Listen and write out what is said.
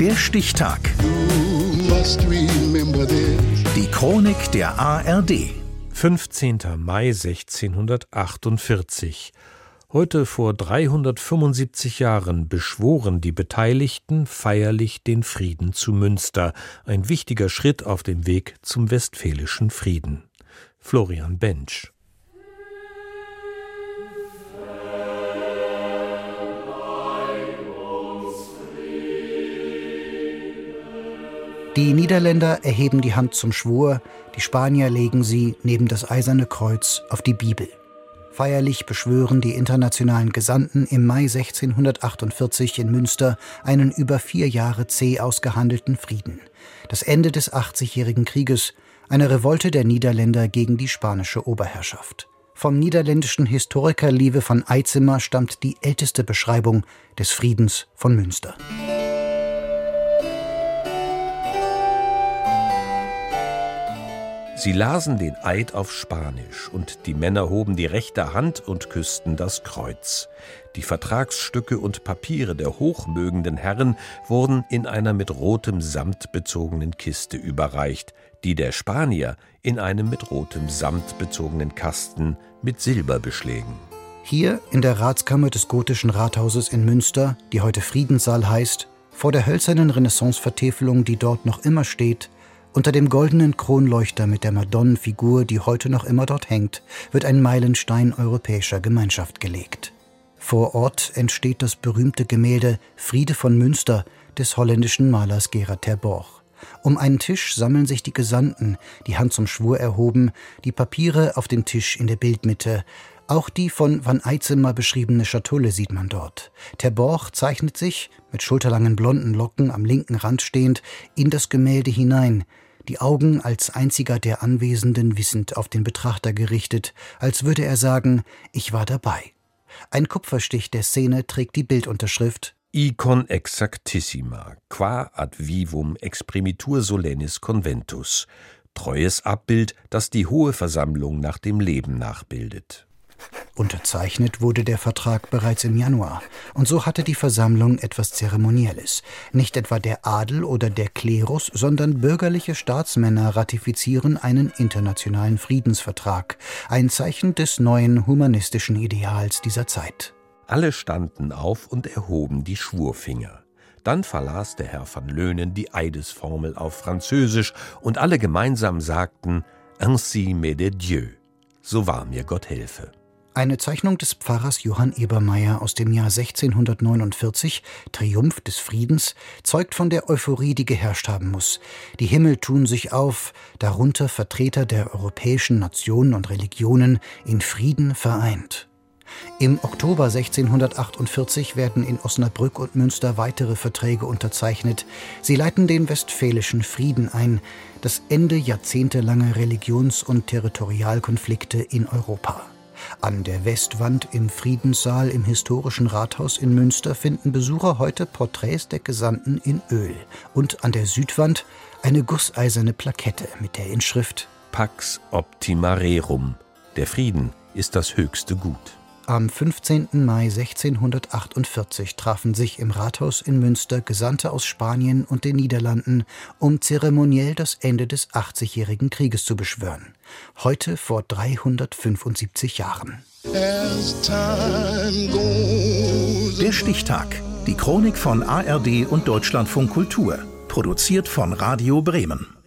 Der Stichtag. Die Chronik der ARD. 15. Mai 1648. Heute vor 375 Jahren beschworen die Beteiligten feierlich den Frieden zu Münster, ein wichtiger Schritt auf dem Weg zum westfälischen Frieden. Florian Bench Die Niederländer erheben die Hand zum Schwur, die Spanier legen sie neben das eiserne Kreuz auf die Bibel. Feierlich beschwören die internationalen Gesandten im Mai 1648 in Münster einen über vier Jahre zäh ausgehandelten Frieden. Das Ende des 80-jährigen Krieges, eine Revolte der Niederländer gegen die spanische Oberherrschaft. Vom niederländischen Historiker Liewe van Eitzimer stammt die älteste Beschreibung des Friedens von Münster. Sie lasen den Eid auf Spanisch, und die Männer hoben die rechte Hand und küssten das Kreuz. Die Vertragsstücke und Papiere der hochmögenden Herren wurden in einer mit rotem Samt bezogenen Kiste überreicht, die der Spanier in einem mit rotem Samt bezogenen Kasten mit Silberbeschlägen. Hier in der Ratskammer des gotischen Rathauses in Münster, die heute Friedenssaal heißt, vor der hölzernen Renaissance-Vertäfelung, die dort noch immer steht, unter dem goldenen Kronleuchter mit der Madonnenfigur, die heute noch immer dort hängt, wird ein Meilenstein europäischer Gemeinschaft gelegt. Vor Ort entsteht das berühmte Gemälde Friede von Münster des holländischen Malers Gerard ter Borch. Um einen Tisch sammeln sich die Gesandten, die Hand zum Schwur erhoben, die Papiere auf dem Tisch in der Bildmitte. Auch die von Van Eitzemer beschriebene Schatulle sieht man dort. Ter Borch zeichnet sich, mit schulterlangen blonden Locken am linken Rand stehend, in das Gemälde hinein, die Augen als einziger der Anwesenden wissend auf den Betrachter gerichtet, als würde er sagen, ich war dabei. Ein Kupferstich der Szene trägt die Bildunterschrift Icon exactissima, qua ad vivum exprimitur solennis conventus. Treues Abbild, das die Hohe Versammlung nach dem Leben nachbildet. Unterzeichnet wurde der Vertrag bereits im Januar, und so hatte die Versammlung etwas Zeremonielles. Nicht etwa der Adel oder der Klerus, sondern bürgerliche Staatsmänner ratifizieren einen internationalen Friedensvertrag, ein Zeichen des neuen humanistischen Ideals dieser Zeit. Alle standen auf und erhoben die Schwurfinger. Dann verlas der Herr van Löhnen die Eidesformel auf Französisch, und alle gemeinsam sagten Ainsi me de Dieu. So wahr mir Gott helfe. Eine Zeichnung des Pfarrers Johann Ebermeier aus dem Jahr 1649, Triumph des Friedens, zeugt von der Euphorie, die geherrscht haben muss. Die Himmel tun sich auf, darunter Vertreter der europäischen Nationen und Religionen, in Frieden vereint. Im Oktober 1648 werden in Osnabrück und Münster weitere Verträge unterzeichnet. Sie leiten den Westfälischen Frieden ein, das Ende jahrzehntelanger Religions- und Territorialkonflikte in Europa. An der Westwand im Friedenssaal im historischen Rathaus in Münster finden Besucher heute Porträts der Gesandten in Öl und an der Südwand eine gusseiserne Plakette mit der Inschrift Pax optima rerum. Der Frieden ist das höchste Gut. Am 15. Mai 1648 trafen sich im Rathaus in Münster Gesandte aus Spanien und den Niederlanden, um zeremoniell das Ende des 80-jährigen Krieges zu beschwören. Heute vor 375 Jahren. Der Stichtag. Die Chronik von ARD und Deutschlandfunk Kultur. Produziert von Radio Bremen.